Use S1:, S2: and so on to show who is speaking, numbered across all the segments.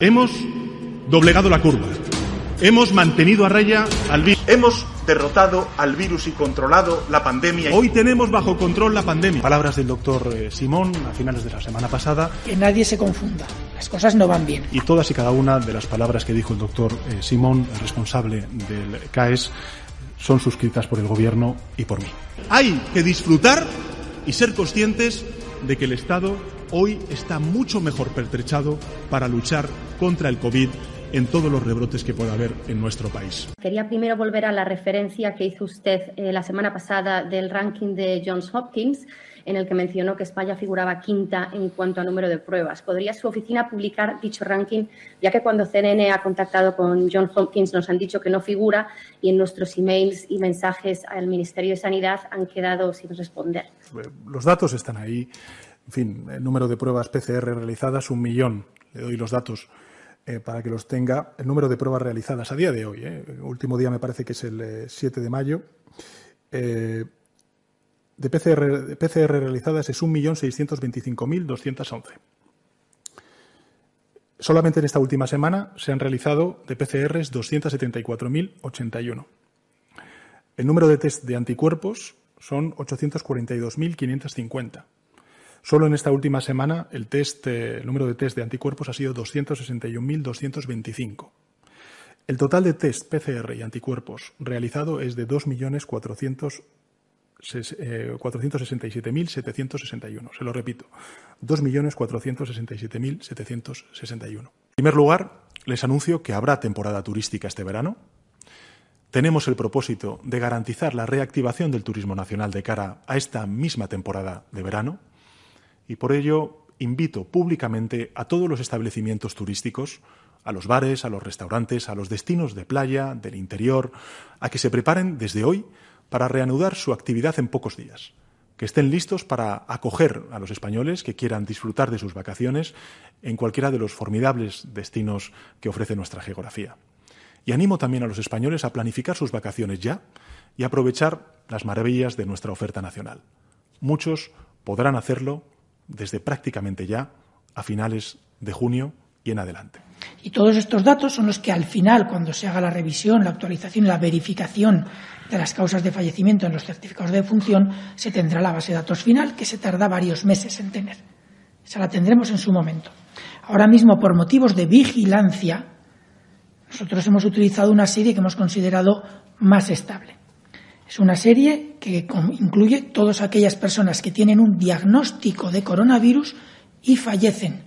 S1: Hemos doblegado la curva. Hemos mantenido a raya al virus.
S2: Hemos derrotado al virus y controlado la pandemia.
S1: Hoy tenemos bajo control la pandemia. Palabras del doctor eh, Simón a finales de la semana pasada.
S3: Que nadie se confunda. Las cosas no van bien.
S1: Y todas y cada una de las palabras que dijo el doctor eh, Simón, el responsable del CAES, son suscritas por el gobierno y por mí. Hay que disfrutar y ser conscientes de que el Estado hoy está mucho mejor pertrechado para luchar contra el COVID en todos los rebrotes que pueda haber en nuestro país.
S4: Quería primero volver a la referencia que hizo usted eh, la semana pasada del ranking de Johns Hopkins, en el que mencionó que España figuraba quinta en cuanto a número de pruebas. ¿Podría su oficina publicar dicho ranking, ya que cuando CNN ha contactado con Johns Hopkins nos han dicho que no figura y en nuestros emails y mensajes al Ministerio de Sanidad han quedado sin responder?
S1: Los datos están ahí. En fin, el número de pruebas PCR realizadas, un millón. Le doy los datos eh, para que los tenga. El número de pruebas realizadas a día de hoy, eh, el último día me parece que es el eh, 7 de mayo, eh, de, PCR, de PCR realizadas es 1.625.211. Solamente en esta última semana se han realizado de PCRs 274.081. El número de test de anticuerpos son 842.550. Solo en esta última semana el, eh, el número de test de anticuerpos ha sido 261.225. El total de test PCR y anticuerpos realizado es de 2.467.761. Se lo repito, 2.467.761. En primer lugar, les anuncio que habrá temporada turística este verano. Tenemos el propósito de garantizar la reactivación del turismo nacional de cara a esta misma temporada de verano y por ello invito públicamente a todos los establecimientos turísticos, a los bares, a los restaurantes, a los destinos de playa, del interior, a que se preparen desde hoy para reanudar su actividad en pocos días, que estén listos para acoger a los españoles que quieran disfrutar de sus vacaciones en cualquiera de los formidables destinos que ofrece nuestra geografía. Y animo también a los españoles a planificar sus vacaciones ya y aprovechar las maravillas de nuestra oferta nacional. Muchos podrán hacerlo desde prácticamente ya a finales de junio y en adelante.
S3: Y todos estos datos son los que al final, cuando se haga la revisión, la actualización y la verificación de las causas de fallecimiento en los certificados de defunción, se tendrá la base de datos final, que se tarda varios meses en tener. Esa la tendremos en su momento. Ahora mismo, por motivos de vigilancia, nosotros hemos utilizado una serie que hemos considerado más estable. Es una serie que incluye todas aquellas personas que tienen un diagnóstico de coronavirus y fallecen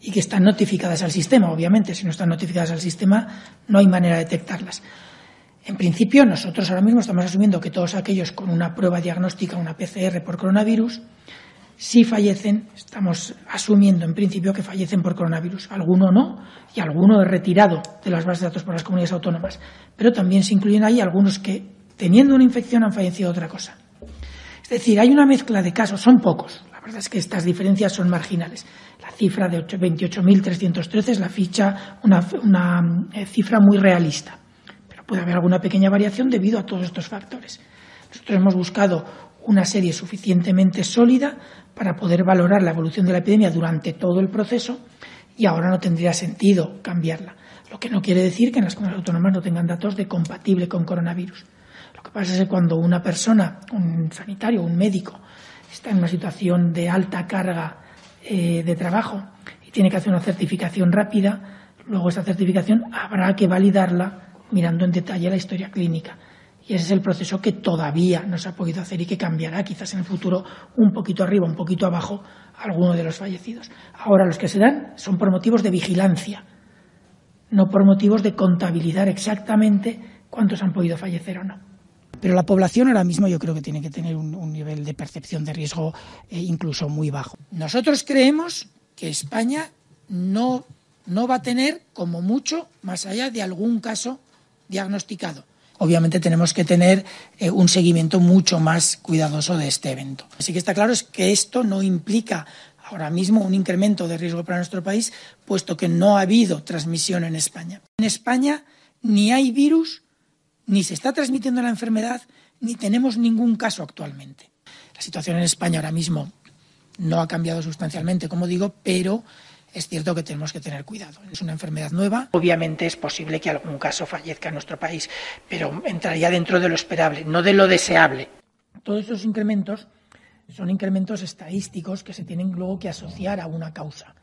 S3: y que están notificadas al sistema. Obviamente, si no están notificadas al sistema, no hay manera de detectarlas. En principio, nosotros ahora mismo estamos asumiendo que todos aquellos con una prueba diagnóstica, una PCR por coronavirus, si fallecen, estamos asumiendo en principio que fallecen por coronavirus. Alguno no, y alguno es retirado de las bases de datos por las comunidades autónomas. Pero también se incluyen ahí algunos que, teniendo una infección, han fallecido otra cosa. Es decir, hay una mezcla de casos, son pocos. La verdad es que estas diferencias son marginales. La cifra de 28.313 es la ficha, una, una eh, cifra muy realista. Pero puede haber alguna pequeña variación debido a todos estos factores. Nosotros hemos buscado una serie suficientemente sólida para poder valorar la evolución de la epidemia durante todo el proceso y ahora no tendría sentido cambiarla. Lo que no quiere decir que en las comunidades autónomas no tengan datos de compatible con coronavirus. Lo que pasa es que cuando una persona, un sanitario, un médico, está en una situación de alta carga eh, de trabajo y tiene que hacer una certificación rápida, luego esa certificación habrá que validarla mirando en detalle la historia clínica. Y ese es el proceso que todavía no se ha podido hacer y que cambiará quizás en el futuro un poquito arriba, un poquito abajo, alguno de los fallecidos. Ahora los que se dan son por motivos de vigilancia, no por motivos de contabilizar exactamente cuántos han podido fallecer o no. Pero la población ahora mismo yo creo que tiene que tener un, nivel de percepción de riesgo eh, incluso muy bajo. Nosotros creemos que España no, no va a tener, como mucho, más allá de algún caso diagnosticado obviamente tenemos que tener eh, un seguimiento mucho más cuidadoso de este evento. Así que está claro es que esto no implica ahora mismo un incremento de riesgo para nuestro país, puesto que no ha habido transmisión en España. En España ni hay virus, ni se está transmitiendo la enfermedad, ni tenemos ningún caso actualmente. La situación en España ahora mismo no ha cambiado sustancialmente, como digo, pero es cierto que tenemos que tener cuidado. Es una enfermedad nueva. Obviamente es posible que algún caso fallezca en nuestro país, pero entraría dentro de lo esperable, no de lo deseable. Todos esos incrementos son incrementos estadísticos que se tienen luego que asociar a una causa.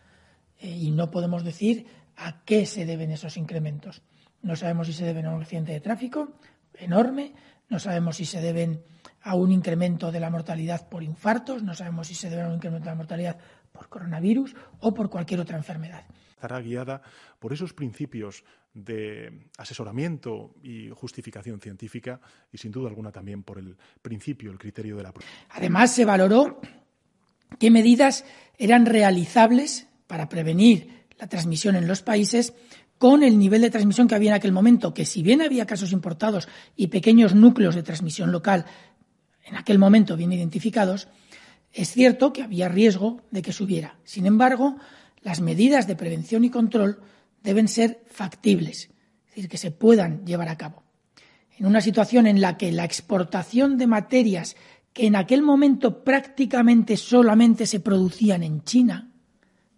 S3: Eh, y no podemos decir a qué se deben esos incrementos. No sabemos si se deben a un accidente de tráfico enorme, no sabemos si se deben a un incremento de la mortalidad por infartos, no sabemos si se deben a un incremento de la mortalidad por coronavirus o por cualquier otra enfermedad.
S1: Estará guiada por esos principios de asesoramiento y justificación científica y sin duda alguna también por el principio, el criterio de la
S3: Además, se valoró qué medidas eran realizables para prevenir la transmisión en los países con el nivel de transmisión que había en aquel momento, que si bien había casos importados y pequeños núcleos de transmisión local en aquel momento bien identificados, es cierto que había riesgo de que subiera. Sin embargo, las medidas de prevención y control deben ser factibles, es decir, que se puedan llevar a cabo. En una situación en la que la exportación de materias que en aquel momento prácticamente solamente se producían en China,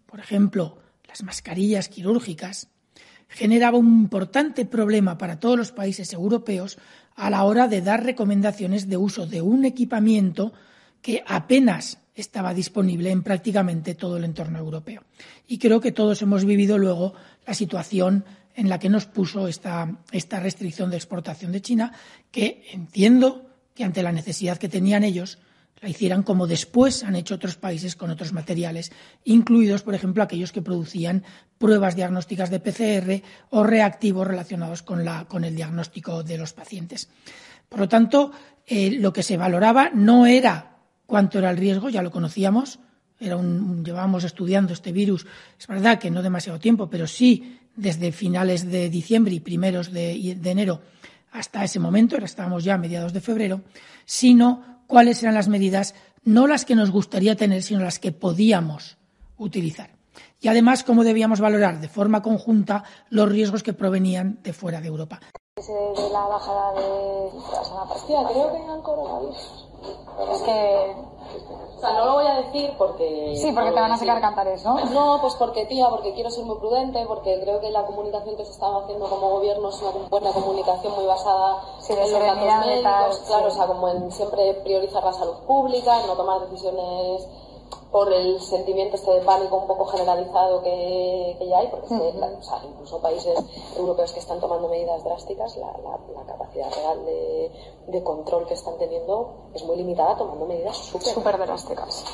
S3: por ejemplo, las mascarillas quirúrgicas, generaba un importante problema para todos los países europeos a la hora de dar recomendaciones de uso de un equipamiento que apenas estaba disponible en prácticamente todo el entorno europeo. Y creo que todos hemos vivido luego la situación en la que nos puso esta, esta restricción de exportación de China, que entiendo que ante la necesidad que tenían ellos, la hicieran como después han hecho otros países con otros materiales, incluidos, por ejemplo, aquellos que producían pruebas diagnósticas de PCR o reactivos relacionados con, la, con el diagnóstico de los pacientes. Por lo tanto, eh, lo que se valoraba no era cuánto era el riesgo, ya lo conocíamos, era llevábamos estudiando este virus, es verdad que no demasiado tiempo, pero sí desde finales de diciembre y primeros de, de enero hasta ese momento, ahora estábamos ya a mediados de febrero, sino cuáles eran las medidas, no las que nos gustaría tener, sino las que podíamos utilizar. Y además, cómo debíamos valorar de forma conjunta los riesgos que provenían de fuera de Europa.
S5: Es que o sea, no lo voy a decir porque...
S6: Sí, porque te van a sacar cantares, ¿no?
S5: No, pues porque, tía, porque quiero ser muy prudente, porque creo que la comunicación que se estaba haciendo como gobierno es una buena comunicación muy basada en los datos médicos, claro, o sea, como en siempre priorizar la salud pública, en no tomar decisiones por el sentimiento este de pánico un poco generalizado que, que ya hay, porque o sea, incluso países europeos que están tomando medidas drásticas, la, la, capacidad real de, de, control que están teniendo es muy limitada tomando medidas súper
S6: drásticas.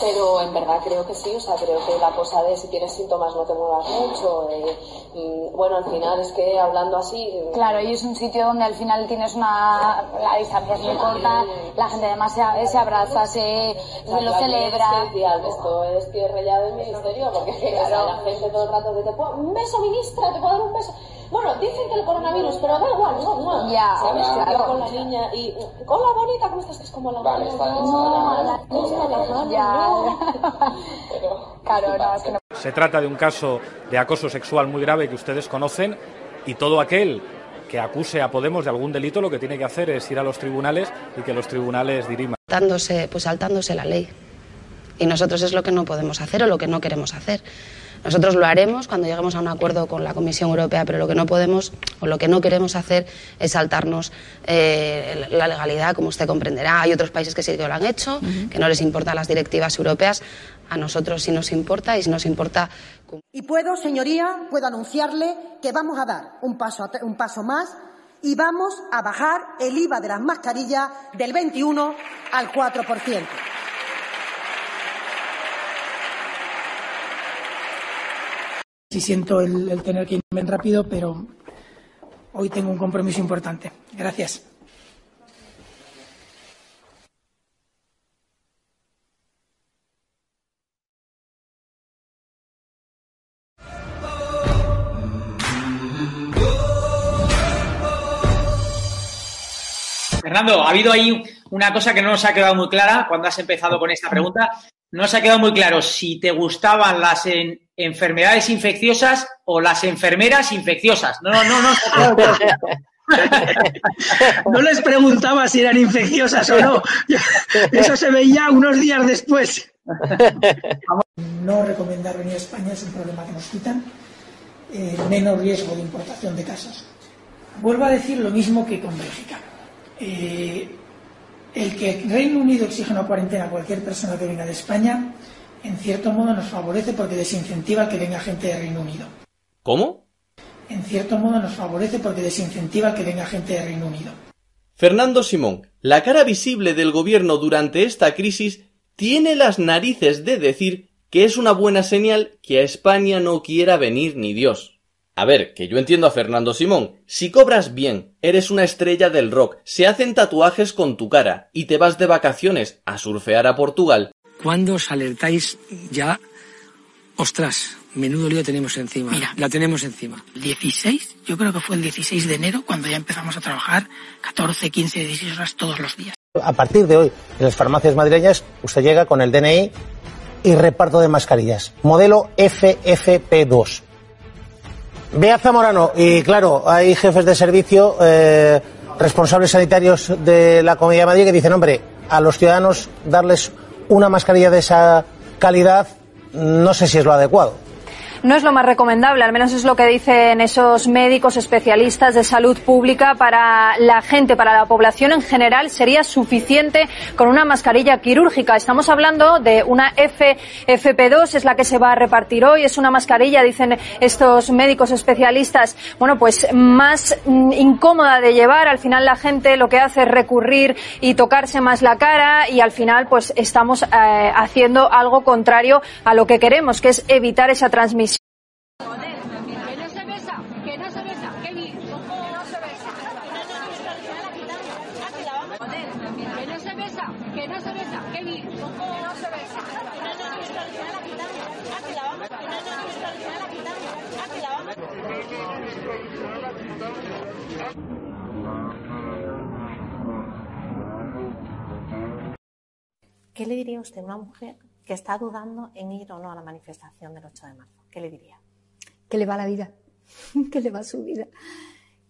S5: Pero en verdad creo que sí, o sea, creo que la cosa de si tienes síntomas no te muevas mucho, eh, mm, bueno, al final es que hablando así...
S6: Mm, claro, y es un sitio donde al final tienes una... la distancia es muy corta, la gente además se, se abraza, se, lo celebra.
S5: esto es tierra ya del ministerio, porque la gente todo el rato te puedo, un beso ministra, te puedo dar un beso. Bueno, dicen que el coronavirus, pero da igual, no, no.
S6: Ya,
S5: ¿Sabes? Claro. con la niña y con la bonita, ¿cómo estás? Es como la
S6: vale, está no, la niña, ya. Claro, no, es que no.
S7: Se trata de un caso de acoso sexual muy grave que ustedes conocen y todo aquel que acuse a Podemos de algún delito lo que tiene que hacer es ir a los tribunales y que los tribunales diriman.
S8: Saltándose, pues saltándose la ley. Y nosotros es lo que no podemos hacer o lo que no queremos hacer. Nosotros lo haremos cuando lleguemos a un acuerdo con la Comisión Europea, pero lo que no podemos o lo que no queremos hacer es saltarnos eh, la legalidad, como usted comprenderá. Hay otros países que sí que lo han hecho, que no les importan las directivas europeas. A nosotros sí nos importa y si nos importa.
S9: Y puedo, señoría, puedo anunciarle que vamos a dar un paso, un paso más y vamos a bajar el IVA de las mascarillas del 21 al 4%.
S3: Sí siento el, tener que irme rápido, pero hoy tengo un compromiso importante. Gracias.
S10: Fernando, ha habido ahí una cosa que no nos ha quedado muy clara cuando has empezado con esta pregunta. No nos ha quedado muy claro si te gustaban las enfermedades infecciosas o las enfermeras infecciosas. No, no, no.
S3: No, les preguntaba si eran infecciosas o no. Eso se veía unos días después. No recomendar venir a España es un problema que nos quitan. Eh, menos riesgo de importación de casos. Vuelvo a decir lo mismo que con Bélgica. Eh, el que Reino Unido exija una cuarentena a cualquier persona que venga de España en cierto modo nos favorece porque desincentiva que venga gente de Reino Unido.
S11: ¿Cómo?
S3: En cierto modo nos favorece porque desincentiva que venga gente de Reino Unido.
S11: Fernando Simón, la cara visible del gobierno durante esta crisis, tiene las narices de decir que es una buena señal que a España no quiera venir ni Dios. A ver, que yo entiendo a Fernando Simón. Si cobras bien, eres una estrella del rock, se hacen tatuajes con tu cara y te vas de vacaciones a surfear a Portugal,
S12: ¿Cuándo os alertáis ya? Ostras, menudo lío tenemos encima.
S3: Mira, la tenemos encima. 16, yo creo que fue el 16 de enero cuando ya empezamos a trabajar 14, 15, 16 horas todos los días.
S13: A partir de hoy, en las farmacias madrileñas, usted llega con el DNI y reparto de mascarillas. Modelo FFP2. Ve a Zamorano y claro, hay jefes de servicio, eh, responsables sanitarios de la Comunidad de Madrid que dicen, hombre, a los ciudadanos darles una mascarilla de esa calidad no sé si es lo adecuado
S14: no es lo más recomendable, al menos es lo que dicen esos médicos especialistas de salud pública para la gente, para la población en general, sería suficiente con una mascarilla quirúrgica. Estamos hablando de una FFP2, es la que se va a repartir hoy, es una mascarilla, dicen estos médicos especialistas, bueno, pues más mm, incómoda de llevar. Al final la gente lo que hace es recurrir y tocarse más la cara y al final pues estamos eh, haciendo algo contrario a lo que queremos, que es evitar esa transmisión
S15: ¿Qué le diría usted a una mujer que está dudando en ir o no a la manifestación del 8 de marzo, ¿qué le diría?
S16: Que le va la vida, que le va su vida,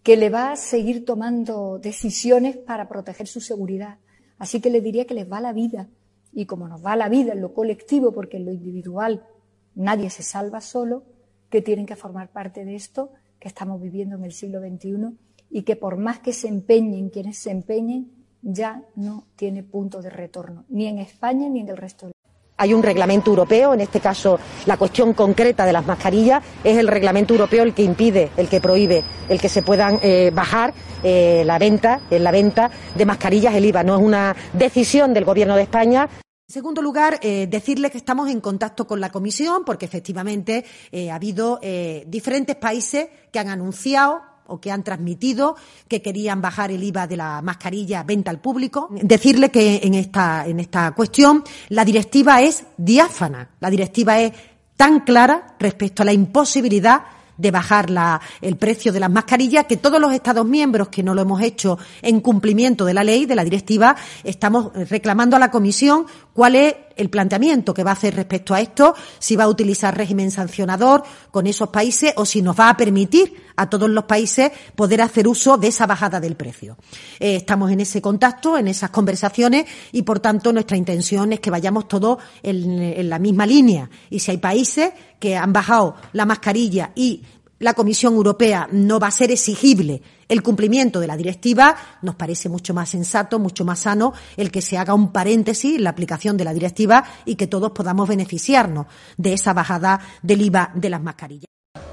S16: que le va a seguir tomando decisiones para proteger su seguridad. Así que le diría que les va la vida. Y como nos va la vida en lo colectivo, porque en lo individual nadie se salva solo, que tienen que formar parte de esto que estamos viviendo en el siglo XXI y que por más que se empeñen quienes se empeñen, ya no tiene punto de retorno, ni en España ni en el resto del
S9: hay un reglamento europeo, en este caso la cuestión concreta de las mascarillas es el reglamento europeo el que impide, el que prohíbe, el que se puedan eh, bajar eh, la venta, en la venta de mascarillas el IVA. No es una decisión del Gobierno de España. En segundo lugar, eh, decirles que estamos en contacto con la Comisión porque efectivamente ha habido diferentes países que han anunciado o que han transmitido que querían bajar el IVA de la mascarilla venta al público. Decirle que en esta, en esta cuestión la directiva es diáfana, la directiva es tan clara respecto a la imposibilidad de bajar la, el precio de las mascarillas, que todos los Estados miembros que no lo hemos hecho en cumplimiento de la ley, de la directiva, estamos reclamando a la Comisión cuál es el planteamiento que va a hacer respecto a esto, si va a utilizar régimen sancionador con esos países o si nos va a permitir a todos los países poder hacer uso de esa bajada del precio. Eh, estamos en ese contacto, en esas conversaciones y, por tanto, nuestra intención es que vayamos todos en, en la misma línea. Y si hay países que han bajado la mascarilla y la Comisión Europea no va a ser exigible el cumplimiento de la directiva, nos parece mucho más sensato, mucho más sano el que se haga un paréntesis en la aplicación de la directiva y que todos podamos beneficiarnos de esa bajada del IVA de las mascarillas.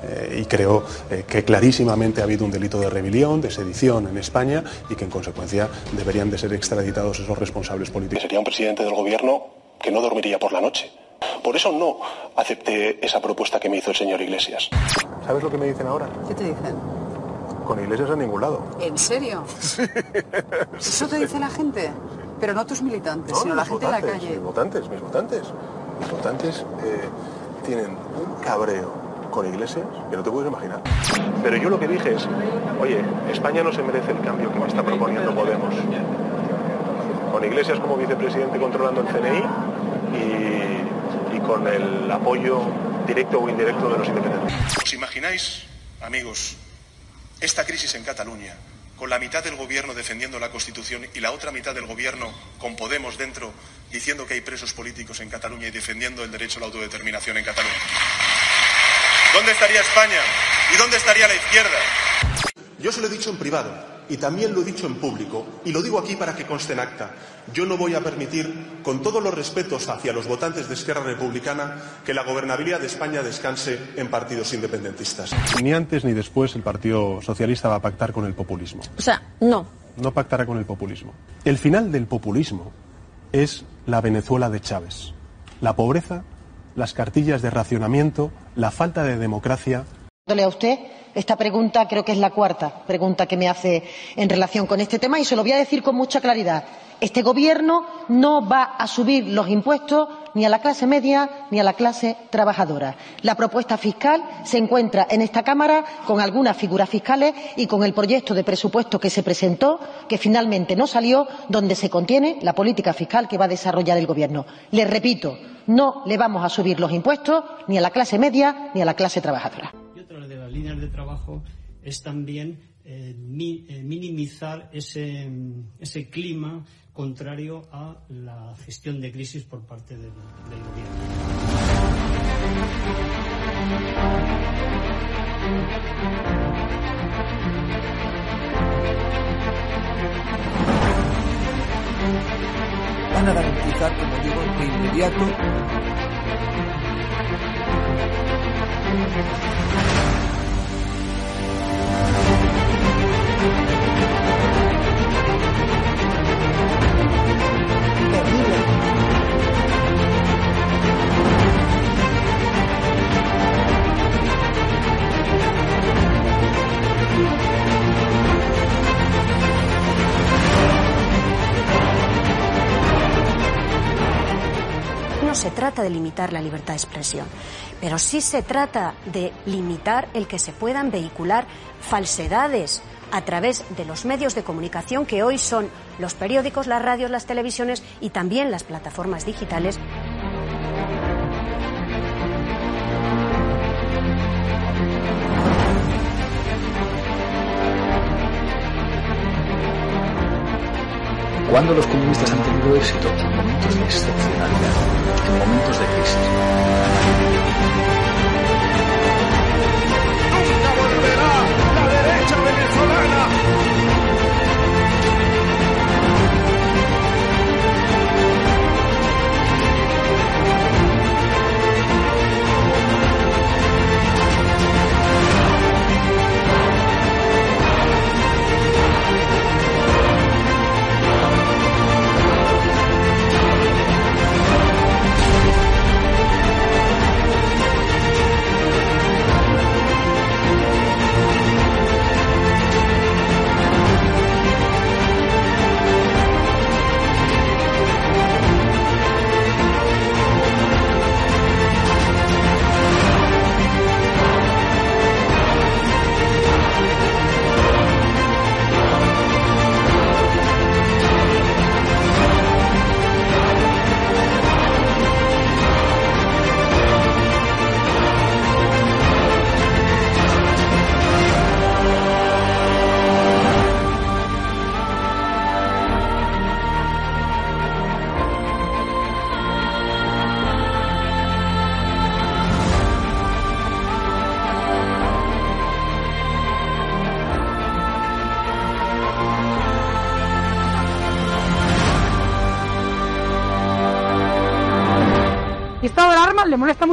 S17: Eh, y creo eh, que clarísimamente ha habido un delito de rebelión, de sedición en España y que en consecuencia deberían de ser extraditados esos responsables políticos.
S18: Sería un presidente del gobierno que no dormiría por la noche. Por eso no acepté esa propuesta que me hizo el señor Iglesias.
S17: ¿Sabes lo que me dicen ahora?
S19: ¿Qué te dicen?
S17: Con Iglesias a ningún lado.
S19: ¿En serio?
S17: Sí.
S19: ¿Eso te dice la gente? Pero no tus militantes, sino la gente en la calle.
S17: Mis votantes, mis votantes. Mis votantes eh, tienen un cabreo con Iglesias que no te puedes imaginar. Pero yo lo que dije es, oye, España no se merece el cambio que me está proponiendo Podemos. Con Iglesias como vicepresidente controlando el CNI y con el apoyo directo o indirecto de los independientes.
S2: ¿Os imagináis, amigos, esta crisis en Cataluña, con la mitad del gobierno defendiendo la Constitución y la otra mitad del gobierno con Podemos dentro diciendo que hay presos políticos en Cataluña y defendiendo el derecho a la autodeterminación en Cataluña? ¿Dónde estaría España? ¿Y dónde estaría la izquierda?
S18: Yo se lo he dicho en privado y también lo he dicho en público y lo digo aquí para que conste en acta. Yo no voy a permitir, con todos los respetos hacia los votantes de Esquerra Republicana, que la gobernabilidad de España descanse en partidos independentistas.
S17: Ni antes ni después el Partido Socialista va a pactar con el populismo.
S15: O sea, no.
S17: No pactará con el populismo. El final del populismo es la Venezuela de Chávez. La pobreza, las cartillas de racionamiento, la falta de democracia.
S9: A usted esta pregunta creo que es la cuarta pregunta que me hace en relación con este tema y se lo voy a decir con mucha claridad. Este Gobierno no va a subir los impuestos ni a la clase media ni a la clase trabajadora. La propuesta fiscal se encuentra en esta Cámara con algunas figuras fiscales y con el proyecto de presupuesto que se presentó, que finalmente no salió, donde se contiene la política fiscal que va a desarrollar el Gobierno. Les repito, no le vamos a subir los impuestos ni a la clase media ni a la clase trabajadora.
S20: De las líneas de trabajo es también eh, eh, minimizar ese, ese clima contrario a la gestión de crisis por parte del, gobierno.
S21: Van a garantizar, como digo, inmediato
S22: se trata de limitar la libertad de expresión, pero sí se trata de limitar el que se puedan vehicular falsedades a través de los medios de comunicación que hoy son los periódicos, las radios, las televisiones y también las plataformas digitales.
S23: Cuando los comunistas han tenido éxito? En momentos de excepcionalidad, en momentos de crisis.
S3: Thank you.